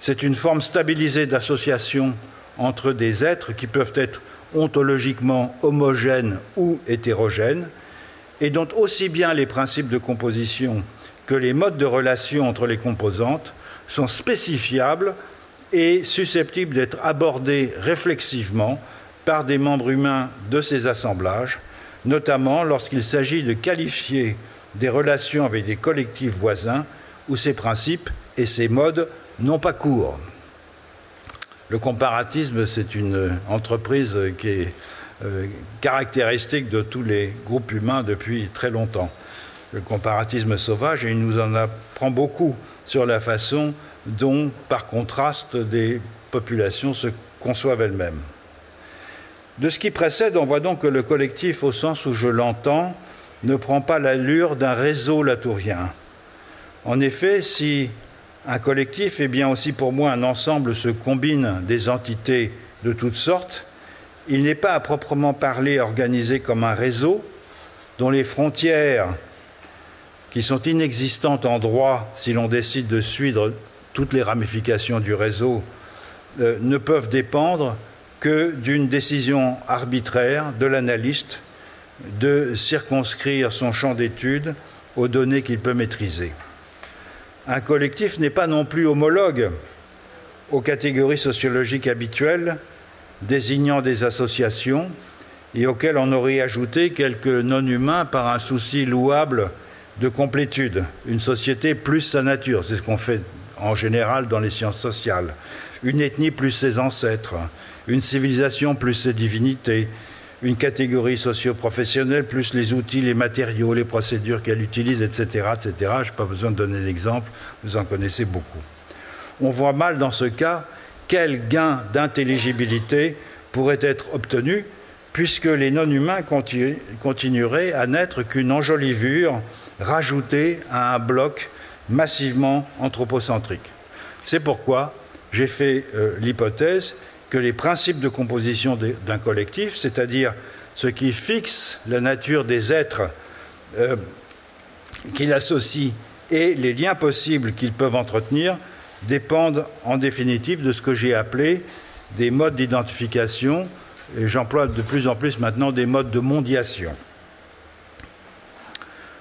c'est une forme stabilisée d'association entre des êtres qui peuvent être ontologiquement homogènes ou hétérogènes, et dont aussi bien les principes de composition que les modes de relation entre les composantes sont spécifiables et susceptibles d'être abordés réflexivement par des membres humains de ces assemblages, notamment lorsqu'il s'agit de qualifier des relations avec des collectifs voisins où ces principes et ces modes n'ont pas cours. Le comparatisme, c'est une entreprise qui est euh, caractéristique de tous les groupes humains depuis très longtemps. Le comparatisme sauvage, et il nous en apprend beaucoup sur la façon dont, par contraste, des populations se conçoivent elles-mêmes. De ce qui précède, on voit donc que le collectif, au sens où je l'entends, ne prend pas l'allure d'un réseau latourien. En effet, si un collectif est bien aussi pour moi un ensemble se combine des entités de toutes sortes. Il n'est pas à proprement parler organisé comme un réseau dont les frontières, qui sont inexistantes en droit si l'on décide de suivre toutes les ramifications du réseau, euh, ne peuvent dépendre que d'une décision arbitraire de l'analyste de circonscrire son champ d'étude aux données qu'il peut maîtriser. Un collectif n'est pas non plus homologue aux catégories sociologiques habituelles désignant des associations et auxquelles on aurait ajouté quelques non-humains par un souci louable de complétude, une société plus sa nature. C'est ce qu'on fait en général dans les sciences sociales, une ethnie plus ses ancêtres, une civilisation plus ses divinités, une catégorie socio-professionnelle plus les outils, les matériaux, les procédures qu'elle utilise, etc. etc. Je n'ai pas besoin de donner d'exemple, vous en connaissez beaucoup. On voit mal dans ce cas quel gain d'intelligibilité pourrait être obtenu puisque les non-humains continueraient à n'être qu'une enjolivure rajoutée à un bloc massivement anthropocentrique. C'est pourquoi j'ai fait euh, l'hypothèse que les principes de composition d'un collectif, c'est-à-dire ce qui fixe la nature des êtres euh, qu'il associe et les liens possibles qu'ils peuvent entretenir, dépendent en définitive de ce que j'ai appelé des modes d'identification, et j'emploie de plus en plus maintenant des modes de mondiation.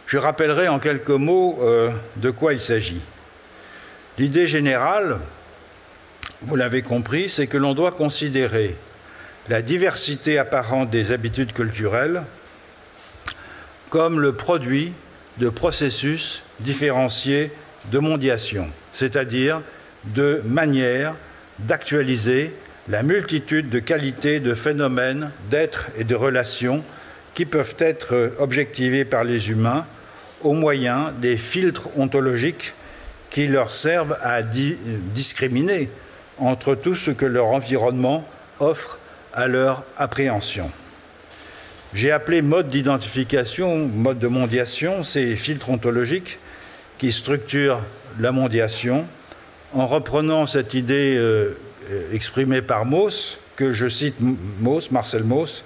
Je rappellerai en quelques mots euh, de quoi il s'agit. L'idée générale, vous l'avez compris, c'est que l'on doit considérer la diversité apparente des habitudes culturelles comme le produit de processus différenciés de mondiation, c'est-à-dire de manière d'actualiser la multitude de qualités, de phénomènes, d'êtres et de relations qui peuvent être objectivés par les humains au moyen des filtres ontologiques qui leur servent à discriminer entre tout ce que leur environnement offre à leur appréhension. J'ai appelé mode d'identification, mode de mondiation, ces filtres ontologiques qui structurent la mondiation, en reprenant cette idée euh, exprimée par Mauss, que je cite Mauss, Marcel Mauss,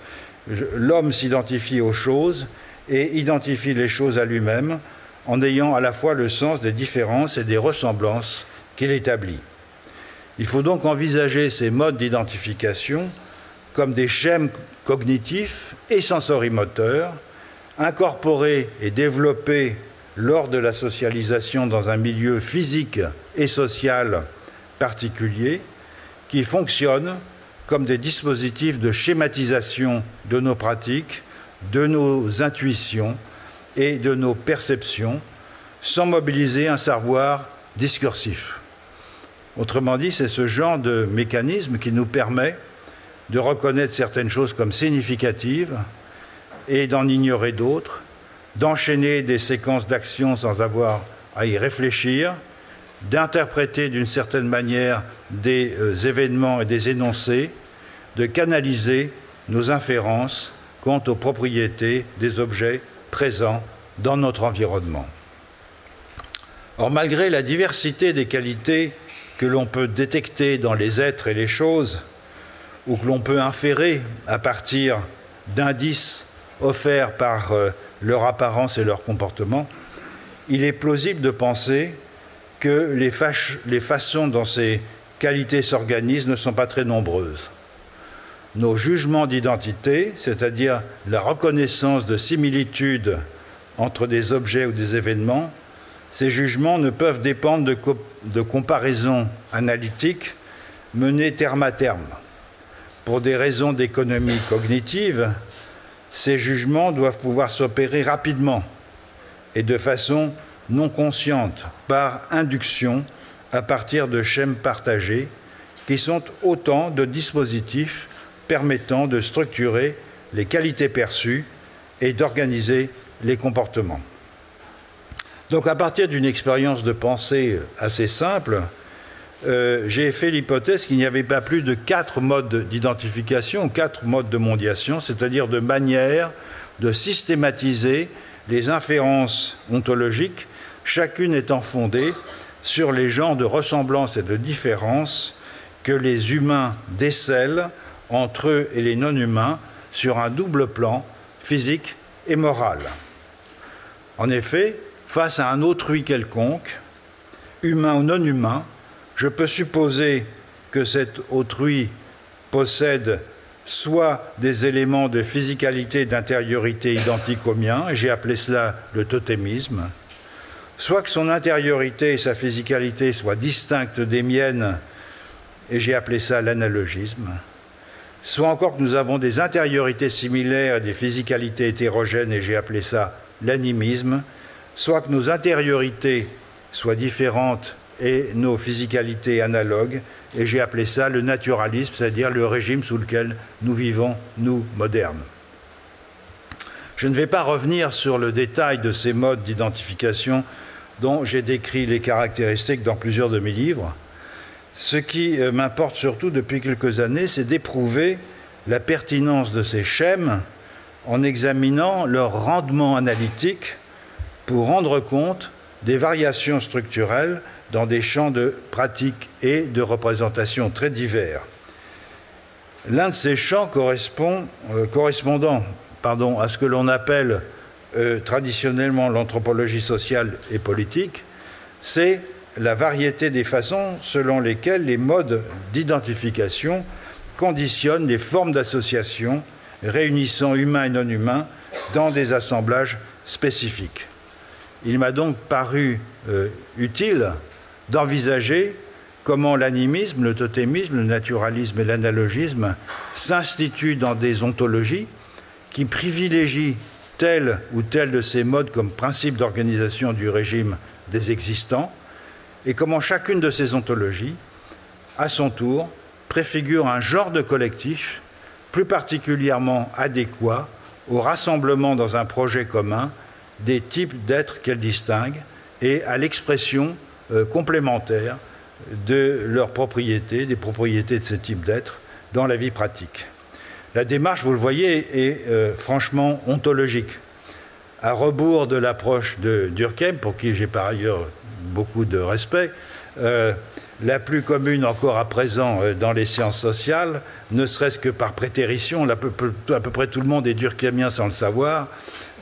l'homme s'identifie aux choses et identifie les choses à lui-même en ayant à la fois le sens des différences et des ressemblances qu'il établit. Il faut donc envisager ces modes d'identification comme des schèmes cognitifs et sensorimoteurs, incorporés et développés lors de la socialisation dans un milieu physique et social particulier, qui fonctionnent comme des dispositifs de schématisation de nos pratiques, de nos intuitions et de nos perceptions, sans mobiliser un savoir discursif. Autrement dit, c'est ce genre de mécanisme qui nous permet de reconnaître certaines choses comme significatives et d'en ignorer d'autres, d'enchaîner des séquences d'actions sans avoir à y réfléchir, d'interpréter d'une certaine manière des euh, événements et des énoncés, de canaliser nos inférences quant aux propriétés des objets présents dans notre environnement. Or, malgré la diversité des qualités que l'on peut détecter dans les êtres et les choses, ou que l'on peut inférer à partir d'indices offerts par euh, leur apparence et leur comportement, il est plausible de penser que les, les façons dont ces qualités s'organisent ne sont pas très nombreuses. Nos jugements d'identité, c'est-à-dire la reconnaissance de similitudes entre des objets ou des événements, ces jugements ne peuvent dépendre de, de comparaisons analytiques menées terme à terme. Pour des raisons d'économie cognitive, ces jugements doivent pouvoir s'opérer rapidement et de façon non consciente, par induction, à partir de schèmes partagés, qui sont autant de dispositifs permettant de structurer les qualités perçues et d'organiser les comportements. Donc à partir d'une expérience de pensée assez simple, euh, j'ai fait l'hypothèse qu'il n'y avait pas plus de quatre modes d'identification, quatre modes de mondiation, c'est-à-dire de manière de systématiser les inférences ontologiques, chacune étant fondée sur les genres de ressemblance et de différence que les humains décèlent entre eux et les non-humains sur un double plan physique et moral. En effet, face à un autrui quelconque, humain ou non humain, je peux supposer que cet autrui possède soit des éléments de physicalité et d'intériorité identiques aux miens, et j'ai appelé cela le totémisme, soit que son intériorité et sa physicalité soient distinctes des miennes, et j'ai appelé ça l'analogisme, soit encore que nous avons des intériorités similaires et des physicalités hétérogènes, et j'ai appelé ça l'animisme, soit que nos intériorités soient différentes et nos physicalités analogues, et j'ai appelé ça le naturalisme, c'est-à-dire le régime sous lequel nous vivons, nous, modernes. Je ne vais pas revenir sur le détail de ces modes d'identification dont j'ai décrit les caractéristiques dans plusieurs de mes livres. Ce qui euh, m'importe surtout depuis quelques années, c'est d'éprouver la pertinence de ces schèmes en examinant leur rendement analytique pour rendre compte des variations structurelles dans des champs de pratique et de représentation très divers. L'un de ces champs euh, correspondant à ce que l'on appelle euh, traditionnellement l'anthropologie sociale et politique, c'est la variété des façons selon lesquelles les modes d'identification conditionnent les formes d'association réunissant humains et non humains dans des assemblages spécifiques. Il m'a donc paru euh, utile d'envisager comment l'animisme, le totémisme, le naturalisme et l'analogisme s'instituent dans des ontologies qui privilégient tel ou tel de ces modes comme principe d'organisation du régime des existants, et comment chacune de ces ontologies, à son tour, préfigure un genre de collectif plus particulièrement adéquat au rassemblement dans un projet commun des types d'êtres qu'elle distingue et à l'expression euh, complémentaire de leurs propriétés, des propriétés de ce type d'êtres dans la vie pratique. La démarche, vous le voyez, est euh, franchement ontologique. À rebours de l'approche de Durkheim, pour qui j'ai par ailleurs beaucoup de respect, euh, la plus commune encore à présent dans les sciences sociales, ne serait-ce que par prétérition, à peu, près tout le monde est durkheimien sans le savoir,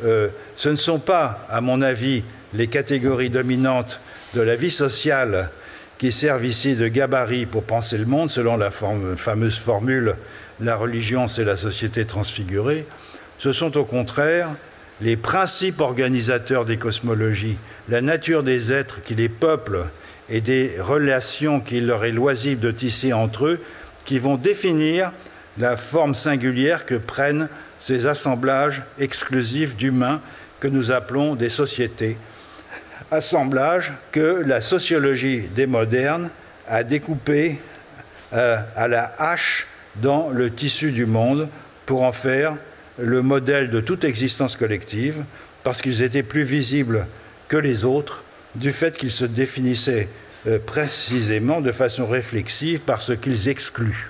ce ne sont pas, à mon avis, les catégories dominantes de la vie sociale qui servent ici de gabarit pour penser le monde, selon la fameuse formule la religion, c'est la société transfigurée, ce sont au contraire les principes organisateurs des cosmologies, la nature des êtres qui les peuplent et des relations qu'il leur est loisible de tisser entre eux qui vont définir la forme singulière que prennent ces assemblages exclusifs d'humains que nous appelons des sociétés assemblage que la sociologie des modernes a découpé euh, à la hache dans le tissu du monde pour en faire le modèle de toute existence collective, parce qu'ils étaient plus visibles que les autres du fait qu'ils se définissaient euh, précisément de façon réflexive par ce qu'ils excluent.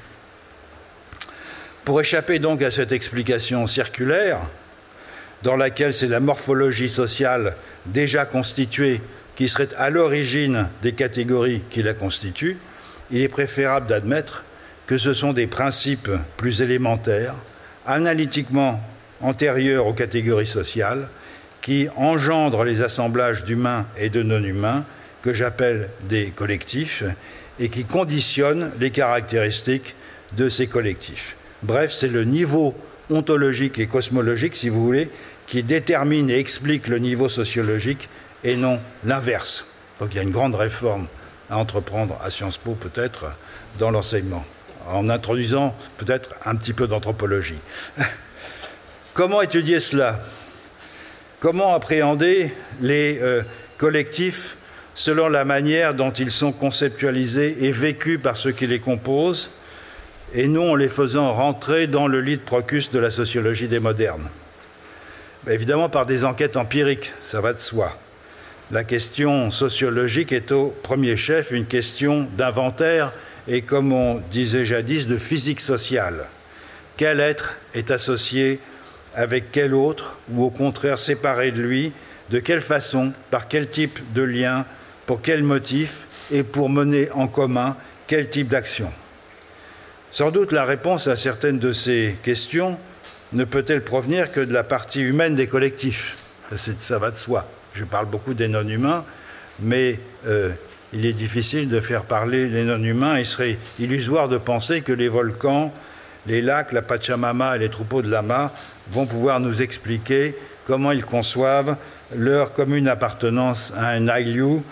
Pour échapper donc à cette explication circulaire, dans laquelle c'est la morphologie sociale déjà constituée qui serait à l'origine des catégories qui la constituent, il est préférable d'admettre que ce sont des principes plus élémentaires, analytiquement antérieurs aux catégories sociales, qui engendrent les assemblages d'humains et de non-humains, que j'appelle des collectifs, et qui conditionnent les caractéristiques de ces collectifs. Bref, c'est le niveau ontologique et cosmologique, si vous voulez, qui détermine et explique le niveau sociologique et non l'inverse. Donc il y a une grande réforme à entreprendre à Sciences Po peut-être dans l'enseignement, en introduisant peut-être un petit peu d'anthropologie. Comment étudier cela? Comment appréhender les euh, collectifs selon la manière dont ils sont conceptualisés et vécus par ceux qui les composent, et non en les faisant rentrer dans le lit de Procus de la sociologie des modernes Évidemment par des enquêtes empiriques, ça va de soi. La question sociologique est au premier chef une question d'inventaire et, comme on disait jadis, de physique sociale. Quel être est associé avec quel autre, ou au contraire séparé de lui, de quelle façon, par quel type de lien, pour quel motif, et pour mener en commun quel type d'action? Sans doute la réponse à certaines de ces questions ne peut-elle provenir que de la partie humaine des collectifs Ça va de soi. Je parle beaucoup des non-humains, mais euh, il est difficile de faire parler les non-humains. Il serait illusoire de penser que les volcans, les lacs, la Pachamama et les troupeaux de lama vont pouvoir nous expliquer comment ils conçoivent leur commune appartenance à un ailiou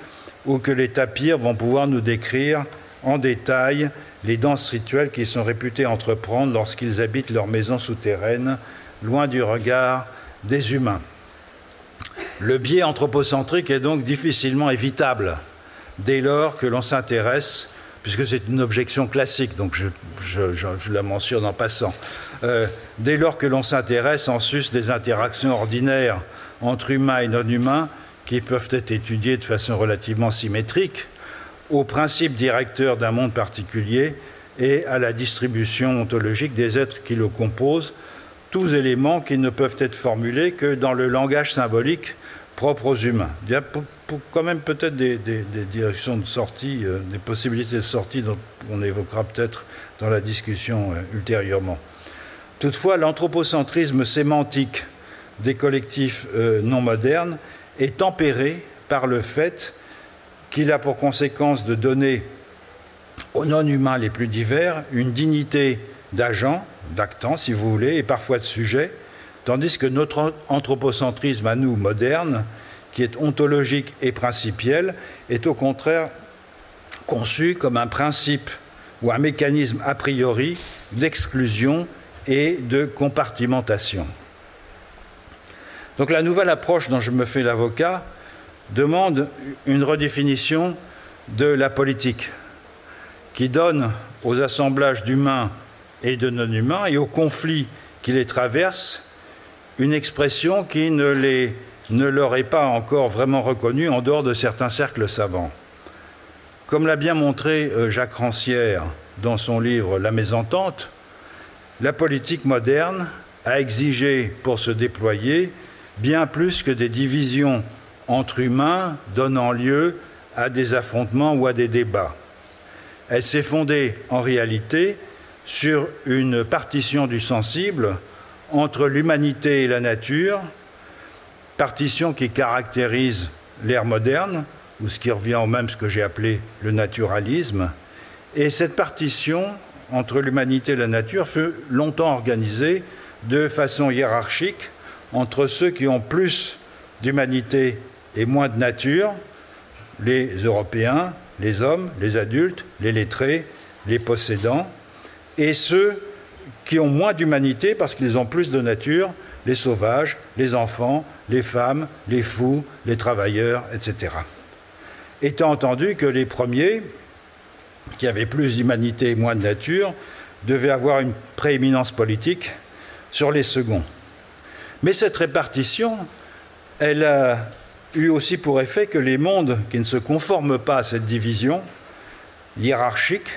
ou que les tapirs vont pouvoir nous décrire en détail les danses rituelles qu'ils sont réputés entreprendre lorsqu'ils habitent leur maison souterraine, loin du regard des humains. Le biais anthropocentrique est donc difficilement évitable, dès lors que l'on s'intéresse, puisque c'est une objection classique, donc je, la mentionne en passant, euh, dès lors que l'on s'intéresse en sus des interactions ordinaires entre humains et non-humains, qui peuvent être étudiées de façon relativement symétrique, aux principes directeurs d'un monde particulier et à la distribution ontologique des êtres qui le composent, tous éléments qui ne peuvent être formulés que dans le langage symbolique propre aux humains. Il y a quand même peut-être des, directions de sortie, euh, des possibilités de sortie dont on évoquera peut-être dans la discussion euh, ultérieurement. Toutefois, l'anthropocentrisme sémantique des collectifs euh, non modernes est tempéré par le fait qu'il a pour conséquence de donner aux non-humains les plus divers une dignité d'agent, d'actant si vous voulez, et parfois de sujet, tandis que notre anthropocentrisme à nous, moderne, qui est ontologique et principiel, est au contraire conçu comme un principe ou un mécanisme a priori d'exclusion et de compartimentation. Donc la nouvelle approche dont je me fais l'avocat demande une redéfinition de la politique qui donne aux assemblages d'humains et de non-humains et aux conflits qui les traversent une expression qui ne, leur est pas encore vraiment reconnue en dehors de certains cercles savants. Comme l'a bien montré euh, Jacques Rancière dans son livre La mésentente, la politique moderne a exigé pour se déployer bien plus que des divisions entre humains donnant lieu à des affrontements ou à des débats. Elle s'est fondée en réalité sur une partition du sensible entre l'humanité et la nature, partition qui caractérise l'ère moderne, ou ce qui revient au même ce que j'ai appelé le naturalisme. Et cette partition entre l'humanité et la nature fut longtemps organisée de façon hiérarchique entre ceux qui ont plus d'humanité et moins de nature, les Européens, les hommes, les adultes, les lettrés, les possédants, et ceux qui ont moins d'humanité parce qu'ils ont plus de nature, les sauvages, les enfants, les femmes, les fous, les travailleurs, etc. Étant entendu que les premiers, qui avaient plus d'humanité et moins de nature, devaient avoir une prééminence politique sur les seconds. Mais cette répartition, elle a eu aussi pour effet que les mondes qui ne se conforment pas à cette division hiérarchique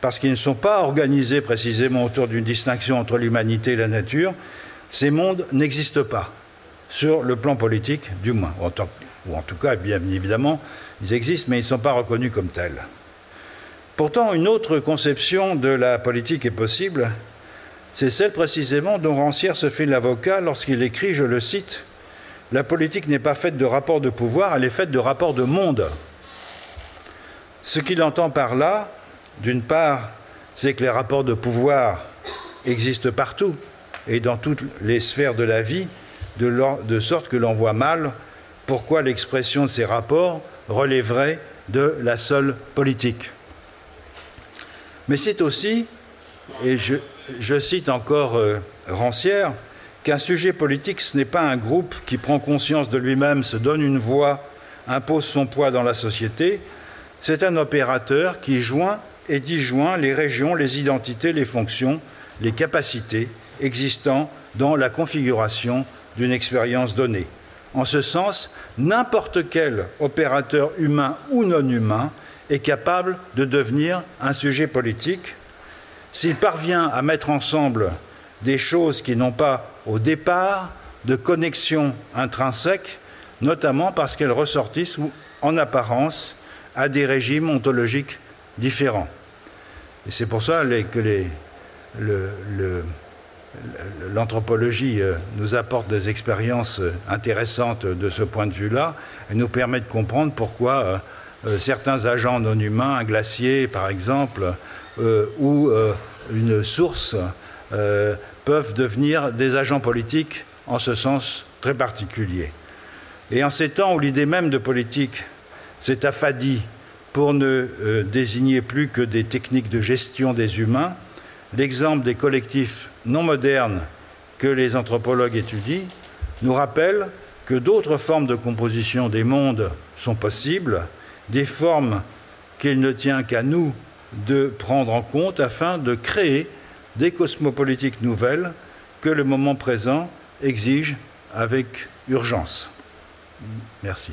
parce qu'ils ne sont pas organisés précisément autour d'une distinction entre l'humanité et la nature, ces mondes n'existent pas, sur le plan politique du moins, ou en tout cas, bien évidemment, ils existent, mais ils ne sont pas reconnus comme tels. Pourtant, une autre conception de la politique est possible, c'est celle précisément dont Rancière se fait l'avocat lorsqu'il écrit, je le cite, La politique n'est pas faite de rapports de pouvoir, elle est faite de rapports de monde. Ce qu'il entend par là, d'une part, c'est que les rapports de pouvoir existent partout et dans toutes les sphères de la vie, de, sorte que l'on voit mal pourquoi l'expression de ces rapports relèverait de la seule politique. Mais c'est aussi, et je, cite encore euh, Rancière, qu'un sujet politique, ce n'est pas un groupe qui prend conscience de lui-même, se donne une voix, impose son poids dans la société, c'est un opérateur qui joint et disjoint les régions, les identités, les fonctions, les capacités existant dans la configuration d'une expérience donnée. En ce sens, n'importe quel opérateur humain ou non humain est capable de devenir un sujet politique s'il parvient à mettre ensemble des choses qui n'ont pas au départ de connexion intrinsèque, notamment parce qu'elles ressortissent en apparence à des régimes ontologiques différents. Et c'est pour ça que l'anthropologie euh, nous apporte des expériences euh, intéressantes de ce point de vue-là et nous permet de comprendre pourquoi euh, certains agents non humains, un glacier par exemple, ou une source, peuvent devenir des agents politiques en ce sens très particulier. Et en ces temps où l'idée même de politique s'est affadie pour ne euh, désigner plus que des techniques de gestion des humains, l'exemple des collectifs non modernes que les anthropologues étudient nous rappelle que d'autres formes de composition des mondes sont possibles des formes qu'il ne tient qu'à nous de prendre en compte afin de créer des cosmopolitiques nouvelles que le moment présent exige avec urgence. Merci.